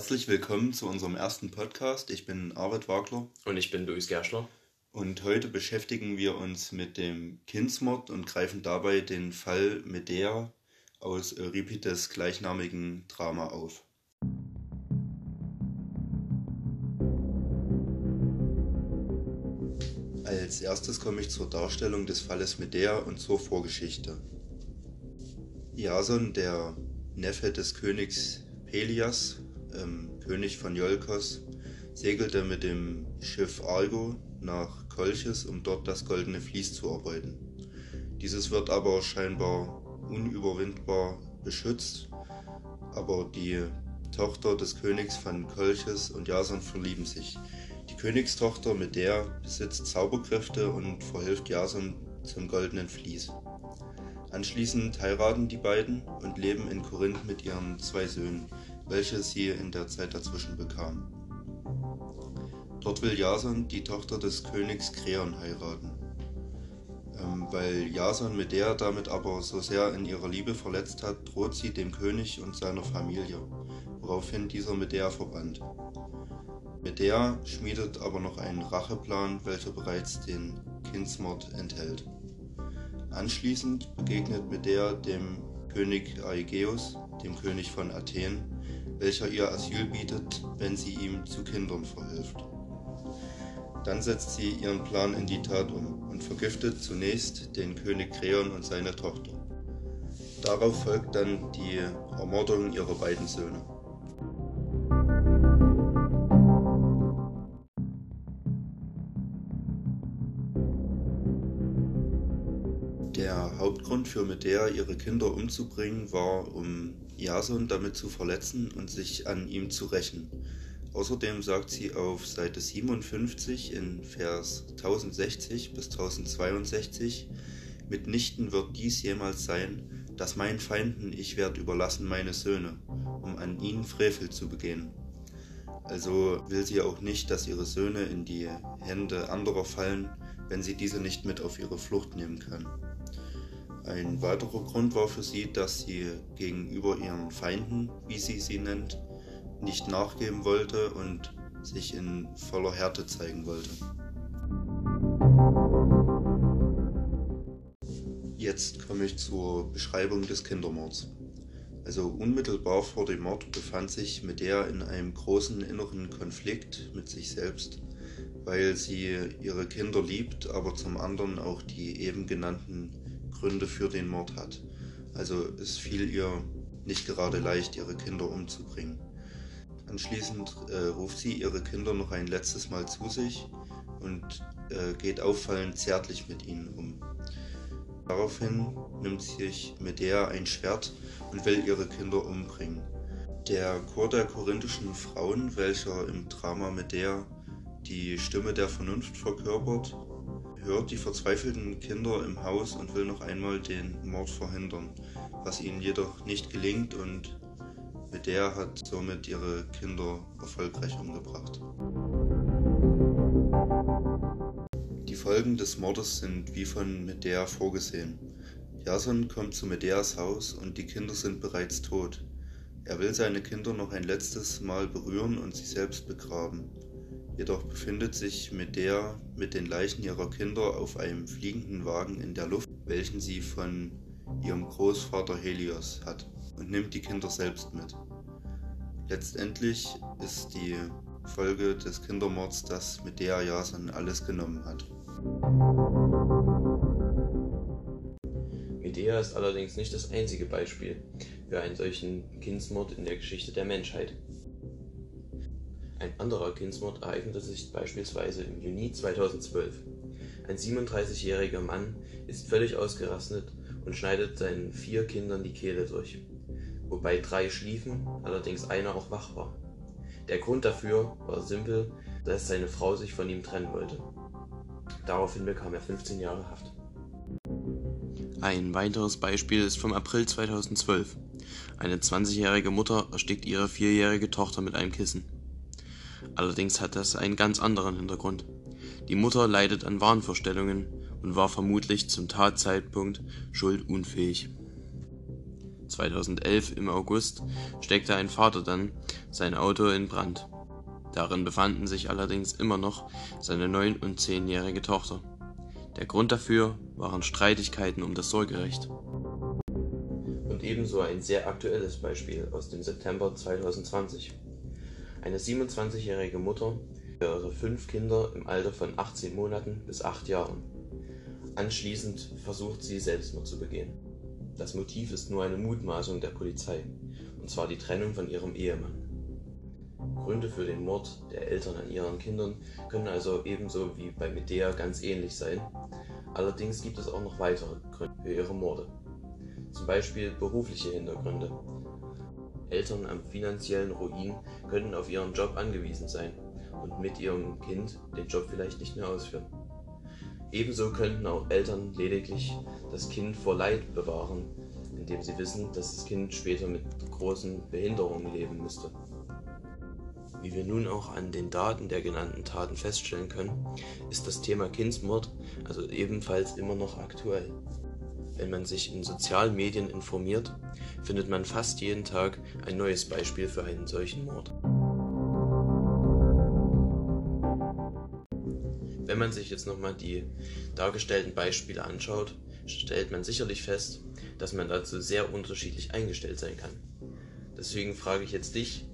Herzlich willkommen zu unserem ersten Podcast. Ich bin Arvid Wagler. Und ich bin Luis Gerschler. Und heute beschäftigen wir uns mit dem Kindsmord und greifen dabei den Fall Medea aus Euripides gleichnamigen Drama auf. Als erstes komme ich zur Darstellung des Falles Medea und zur Vorgeschichte. Jason, der Neffe des Königs Pelias, ähm, König von Iolkos, segelte mit dem Schiff Argo nach Kolchis, um dort das goldene Vlies zu erbeuten. Dieses wird aber scheinbar unüberwindbar beschützt, aber die Tochter des Königs von Kolchis und Jason verlieben sich. Die Königstochter mit der besitzt Zauberkräfte und verhilft Jason zum goldenen Vlies. Anschließend heiraten die beiden und leben in Korinth mit ihren zwei Söhnen, welche sie in der Zeit dazwischen bekamen. Dort will Jason die Tochter des Königs Kreon heiraten. Ähm, weil Jason mit der damit aber so sehr in ihrer Liebe verletzt hat, droht sie dem König und seiner Familie, woraufhin dieser mit der verbannt. Medea schmiedet aber noch einen Racheplan, welcher bereits den Kindsmord enthält. Anschließend begegnet Medea dem König Aegeus, dem König von Athen, welcher ihr Asyl bietet, wenn sie ihm zu Kindern verhilft. Dann setzt sie ihren Plan in die Tat um und vergiftet zunächst den König Kreon und seine Tochter. Darauf folgt dann die Ermordung ihrer beiden Söhne. Der Hauptgrund für Medea, ihre Kinder umzubringen, war, um Jason damit zu verletzen und sich an ihm zu rächen. Außerdem sagt sie auf Seite 57 in Vers 1060 bis 1062, Mitnichten wird dies jemals sein, dass meinen Feinden ich werde überlassen meine Söhne, um an ihnen Frevel zu begehen. Also will sie auch nicht, dass ihre Söhne in die Hände anderer fallen, wenn sie diese nicht mit auf ihre Flucht nehmen kann. Ein weiterer Grund war für sie, dass sie gegenüber ihren Feinden, wie sie sie nennt, nicht nachgeben wollte und sich in voller Härte zeigen wollte. Jetzt komme ich zur Beschreibung des Kindermords. Also unmittelbar vor dem Mord befand sich Medea in einem großen inneren Konflikt mit sich selbst, weil sie ihre Kinder liebt, aber zum anderen auch die eben genannten Gründe für den Mord hat. Also es fiel ihr nicht gerade leicht, ihre Kinder umzubringen. Anschließend äh, ruft sie ihre Kinder noch ein letztes Mal zu sich und äh, geht auffallend zärtlich mit ihnen um. Daraufhin nimmt sich Medea ein Schwert und will ihre Kinder umbringen. Der Chor der korinthischen Frauen, welcher im Drama Medea die Stimme der Vernunft verkörpert, hört die verzweifelten Kinder im Haus und will noch einmal den Mord verhindern, was ihnen jedoch nicht gelingt und Medea hat somit ihre Kinder erfolgreich umgebracht. Die Folgen des Mordes sind wie von Medea vorgesehen. Jason kommt zu Medeas Haus und die Kinder sind bereits tot. Er will seine Kinder noch ein letztes Mal berühren und sie selbst begraben. Jedoch befindet sich Medea mit den Leichen ihrer Kinder auf einem fliegenden Wagen in der Luft, welchen sie von ihrem Großvater Helios hat, und nimmt die Kinder selbst mit. Letztendlich ist die Folge des Kindermords, dass Medea Jason alles genommen hat. Medea ist allerdings nicht das einzige Beispiel für einen solchen Kindsmord in der Geschichte der Menschheit. Ein anderer Kindsmord ereignete sich beispielsweise im Juni 2012. Ein 37-jähriger Mann ist völlig ausgerastet und schneidet seinen vier Kindern die Kehle durch, wobei drei schliefen, allerdings einer auch wach war. Der Grund dafür war simpel, dass seine Frau sich von ihm trennen wollte. Daraufhin bekam er 15 Jahre Haft. Ein weiteres Beispiel ist vom April 2012. Eine 20-jährige Mutter erstickt ihre vierjährige Tochter mit einem Kissen. Allerdings hat das einen ganz anderen Hintergrund. Die Mutter leidet an Wahnvorstellungen und war vermutlich zum Tatzeitpunkt schuldunfähig. 2011 im August steckte ein Vater dann sein Auto in Brand. Darin befanden sich allerdings immer noch seine neun- und zehnjährige Tochter. Der Grund dafür waren Streitigkeiten um das Sorgerecht. Und ebenso ein sehr aktuelles Beispiel aus dem September 2020. Eine 27-jährige Mutter für ihre fünf Kinder im Alter von 18 Monaten bis 8 Jahren. Anschließend versucht sie Selbstmord zu begehen. Das Motiv ist nur eine Mutmaßung der Polizei, und zwar die Trennung von ihrem Ehemann. Gründe für den Mord der Eltern an ihren Kindern können also ebenso wie bei Medea ganz ähnlich sein. Allerdings gibt es auch noch weitere Gründe für ihre Morde. Zum Beispiel berufliche Hintergründe. Eltern am finanziellen Ruin können auf ihren Job angewiesen sein und mit ihrem Kind den Job vielleicht nicht mehr ausführen. Ebenso könnten auch Eltern lediglich das Kind vor Leid bewahren, indem sie wissen, dass das Kind später mit großen Behinderungen leben müsste. Wie wir nun auch an den Daten der genannten Taten feststellen können, ist das Thema Kindsmord also ebenfalls immer noch aktuell. Wenn man sich in sozialen Medien informiert, findet man fast jeden Tag ein neues Beispiel für einen solchen Mord. Wenn man sich jetzt nochmal die dargestellten Beispiele anschaut, stellt man sicherlich fest, dass man dazu sehr unterschiedlich eingestellt sein kann. Deswegen frage ich jetzt dich,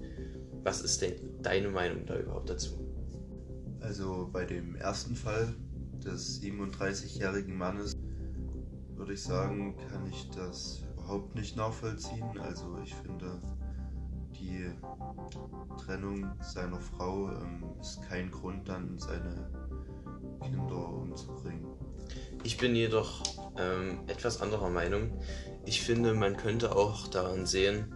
was ist denn deine Meinung da überhaupt dazu? Also bei dem ersten Fall des 37-jährigen Mannes würde ich sagen, kann ich das überhaupt nicht nachvollziehen. Also ich finde, die Trennung seiner Frau ähm, ist kein Grund, dann seine Kinder umzubringen. Ich bin jedoch ähm, etwas anderer Meinung. Ich finde, man könnte auch daran sehen,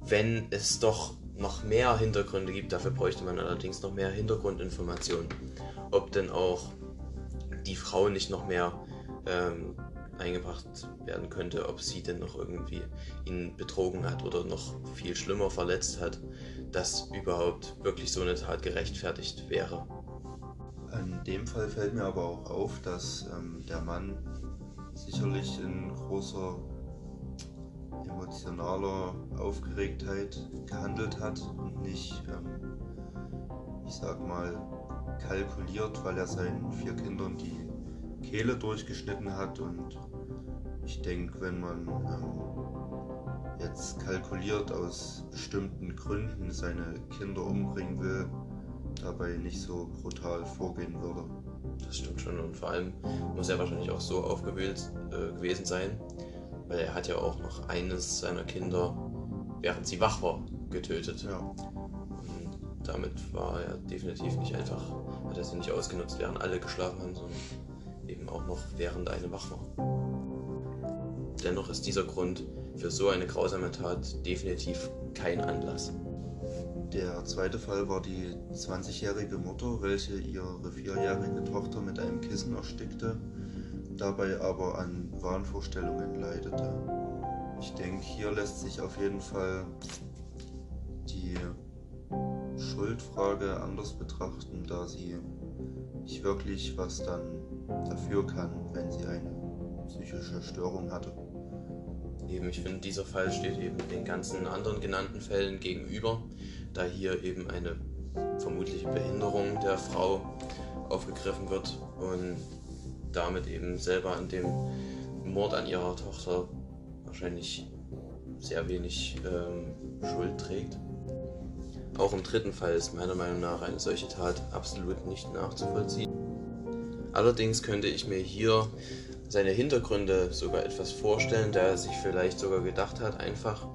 wenn es doch noch mehr Hintergründe gibt. Dafür bräuchte man allerdings noch mehr Hintergrundinformationen. Ob denn auch die Frau nicht noch mehr ähm, eingebracht werden könnte, ob sie denn noch irgendwie ihn betrogen hat oder noch viel schlimmer verletzt hat, dass überhaupt wirklich so eine Tat gerechtfertigt wäre. In dem Fall fällt mir aber auch auf, dass ähm, der Mann sicherlich in großer emotionaler Aufgeregtheit gehandelt hat und nicht, ähm, ich sag mal, kalkuliert, weil er seinen vier Kindern die Kehle durchgeschnitten hat. Und ich denke, wenn man ähm, jetzt kalkuliert aus bestimmten Gründen seine Kinder umbringen will, dabei nicht so brutal vorgehen würde. Das stimmt schon und vor allem muss er wahrscheinlich auch so aufgewühlt äh, gewesen sein, weil er hat ja auch noch eines seiner Kinder, während sie wach war, getötet. Ja. Und damit war er definitiv nicht einfach, hat er sie nicht ausgenutzt, während alle geschlafen haben, sondern eben auch noch während eine wach war. Dennoch ist dieser Grund für so eine grausame Tat definitiv kein Anlass. Der zweite Fall war die 20-jährige Mutter, welche ihre vierjährige Tochter mit einem Kissen erstickte dabei aber an Wahnvorstellungen leidete. Ich denke, hier lässt sich auf jeden Fall die Schuldfrage anders betrachten, da sie nicht wirklich was dann dafür kann, wenn sie eine psychische Störung hatte. Eben, ich finde, dieser Fall steht eben den ganzen anderen genannten Fällen gegenüber, da hier eben eine vermutliche Behinderung der Frau aufgegriffen wird und damit eben selber an dem Mord an ihrer Tochter wahrscheinlich sehr wenig ähm, Schuld trägt. Auch im dritten Fall ist meiner Meinung nach eine solche Tat absolut nicht nachzuvollziehen. Allerdings könnte ich mir hier seine Hintergründe sogar etwas vorstellen, da er sich vielleicht sogar gedacht hat, einfach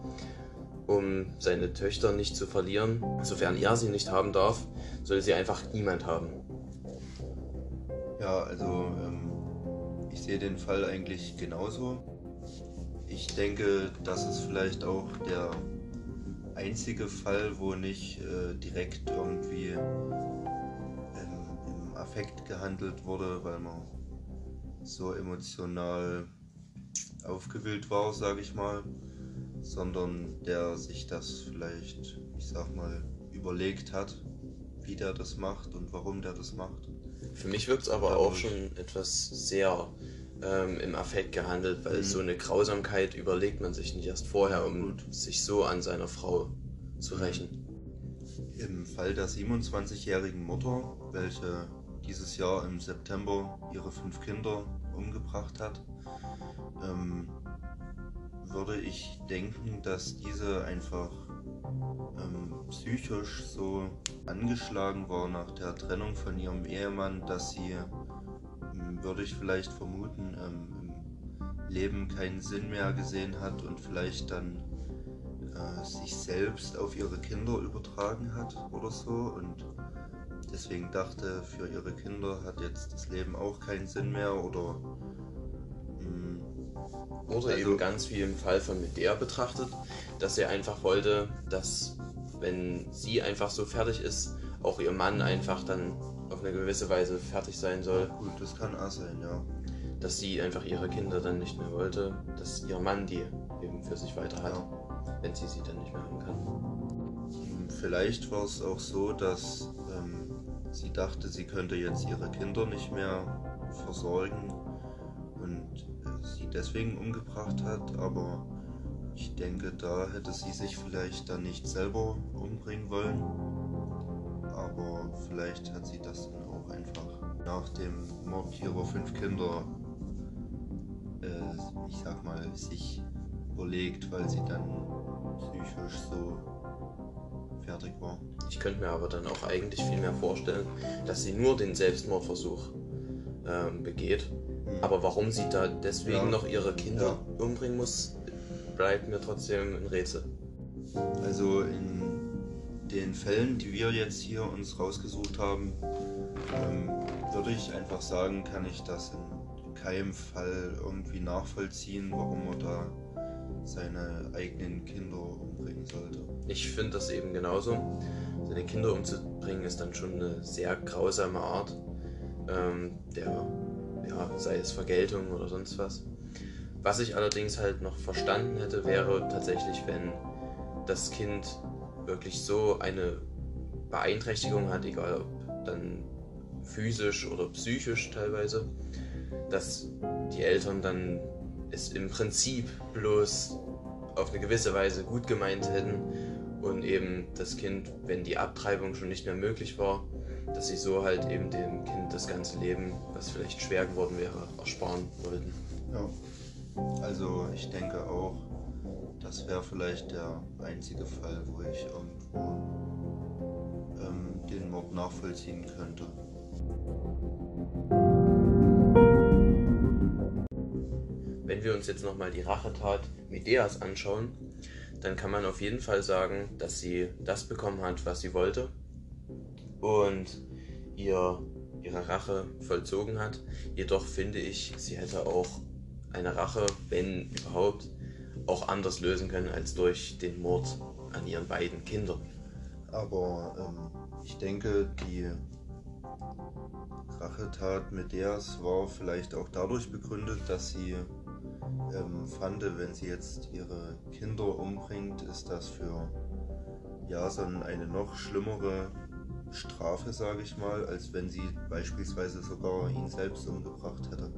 um seine Töchter nicht zu verlieren, sofern er sie nicht haben darf, soll sie einfach niemand haben. Ja, also ähm, ich sehe den Fall eigentlich genauso. Ich denke, das ist vielleicht auch der einzige Fall, wo nicht äh, direkt irgendwie ähm, im Affekt gehandelt wurde, weil man so emotional aufgewühlt war, sage ich mal, sondern der sich das vielleicht, ich sag mal, überlegt hat, wie der das macht und warum der das macht. Für mich wirkt es aber auch schon etwas sehr ähm, im Affekt gehandelt, weil mhm. so eine Grausamkeit überlegt man sich nicht erst vorher, um Gut. sich so an seiner Frau zu rächen. Im Fall der 27-jährigen Mutter, welche dieses Jahr im September ihre fünf Kinder umgebracht hat, ähm, würde ich denken, dass diese einfach ähm, psychisch so angeschlagen war nach der Trennung von ihrem Ehemann, dass sie, ähm, würde ich vielleicht vermuten, ähm, im Leben keinen Sinn mehr gesehen hat und vielleicht dann äh, sich selbst auf ihre Kinder übertragen hat oder so und deswegen dachte, für ihre Kinder hat jetzt das Leben auch keinen Sinn mehr oder hm, oder also, eben ganz wie im Fall von Medea betrachtet, dass er einfach wollte, dass wenn sie einfach so fertig ist, auch ihr Mann einfach dann auf eine gewisse Weise fertig sein soll. Gut, das kann auch sein, ja. Dass sie einfach ihre Kinder dann nicht mehr wollte, dass ihr Mann die eben für sich weiter hat, ja. wenn sie sie dann nicht mehr haben kann. Hm, vielleicht war es auch so, dass sie dachte, sie könnte jetzt ihre Kinder nicht mehr versorgen und äh, sie deswegen umgebracht hat, aber ich denke, da hätte sie sich vielleicht dann nicht selber umbringen wollen. Aber vielleicht hat sie das dann auch einfach nach dem Mord ihrer fünf Kinder, äh, ich sag mal, sich überlegt, weil sie dann psychisch so fertig war. Ich könnte mir aber dann auch eigentlich viel mehr vorstellen, dass sie nur den Selbstmordversuch ähm, begeht. Mhm. Aber warum sie da deswegen ja. noch ihre Kinder ja. umbringen muss, bleibt mir trotzdem ein Rätsel. Also in den Fällen, die wir jetzt hier uns rausgesucht haben, ähm, würde ich einfach sagen, kann ich das in keinem Fall irgendwie nachvollziehen, warum er da seine eigenen Kinder umbringen sollte. Ich finde das eben genauso. Seine Kinder umzubringen ist dann schon eine sehr grausame Art ähm, der, ja, sei es Vergeltung oder sonst was. Was ich allerdings halt noch verstanden hätte, wäre tatsächlich, wenn das Kind wirklich so eine Beeinträchtigung hat, egal ob dann physisch oder psychisch teilweise, dass die Eltern dann es im Prinzip bloß auf eine gewisse Weise gut gemeint hätten und eben das Kind, wenn die Abtreibung schon nicht mehr möglich war, dass sie so halt eben dem Kind das ganze Leben, was vielleicht schwer geworden wäre, ersparen wollten. Ja. Also ich denke auch, das wäre vielleicht der einzige Fall, wo ich irgendwo ähm, den Mord nachvollziehen könnte. Wir uns jetzt nochmal die Rachetat Medeas anschauen, dann kann man auf jeden Fall sagen, dass sie das bekommen hat, was sie wollte und ihr, ihre Rache vollzogen hat. Jedoch finde ich, sie hätte auch eine Rache, wenn überhaupt, auch anders lösen können als durch den Mord an ihren beiden Kindern. Aber ähm, ich denke, die Rachetat mit Deas war vielleicht auch dadurch begründet, dass sie ähm, fand, wenn sie jetzt ihre Kinder umbringt, ist das für Jason eine noch schlimmere Strafe, sage ich mal, als wenn sie beispielsweise sogar ihn selbst umgebracht hätte.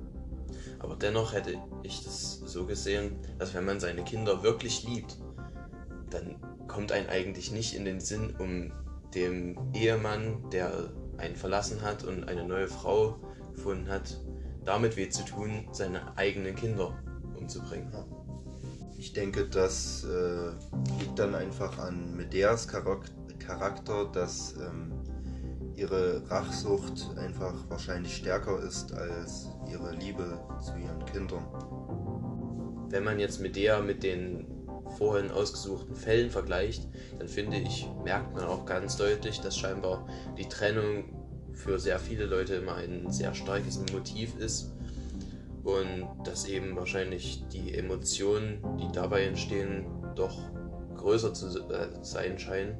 Aber dennoch hätte ich das so gesehen, dass wenn man seine Kinder wirklich liebt, dann kommt ein eigentlich nicht in den Sinn, um dem Ehemann, der einen verlassen hat und eine neue Frau gefunden hat, damit weh zu tun, seine eigenen Kinder umzubringen. Ich denke, das äh, liegt dann einfach an Medeas Charakter, dass ähm, ihre Rachsucht einfach wahrscheinlich stärker ist als ihre Liebe zu ihren Kindern. Wenn man jetzt Medea mit den vorhin ausgesuchten Fällen vergleicht, dann finde ich, merkt man auch ganz deutlich, dass scheinbar die Trennung für sehr viele Leute immer ein sehr starkes Motiv ist und dass eben wahrscheinlich die Emotionen, die dabei entstehen, doch größer zu äh, sein scheinen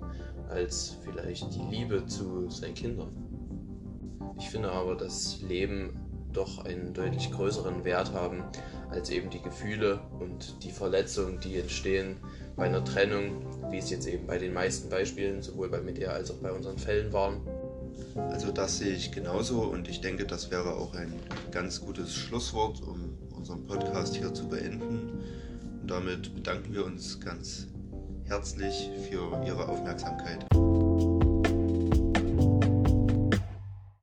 als vielleicht die Liebe zu seinen Kindern. Ich finde aber, dass Leben doch einen deutlich größeren Wert haben als eben die Gefühle und die Verletzungen, die entstehen bei einer Trennung, wie es jetzt eben bei den meisten Beispielen, sowohl bei Medea als auch bei unseren Fällen waren. Also das sehe ich genauso und ich denke, das wäre auch ein ganz gutes Schlusswort, um unseren Podcast hier zu beenden. Und damit bedanken wir uns ganz herzlich für Ihre Aufmerksamkeit.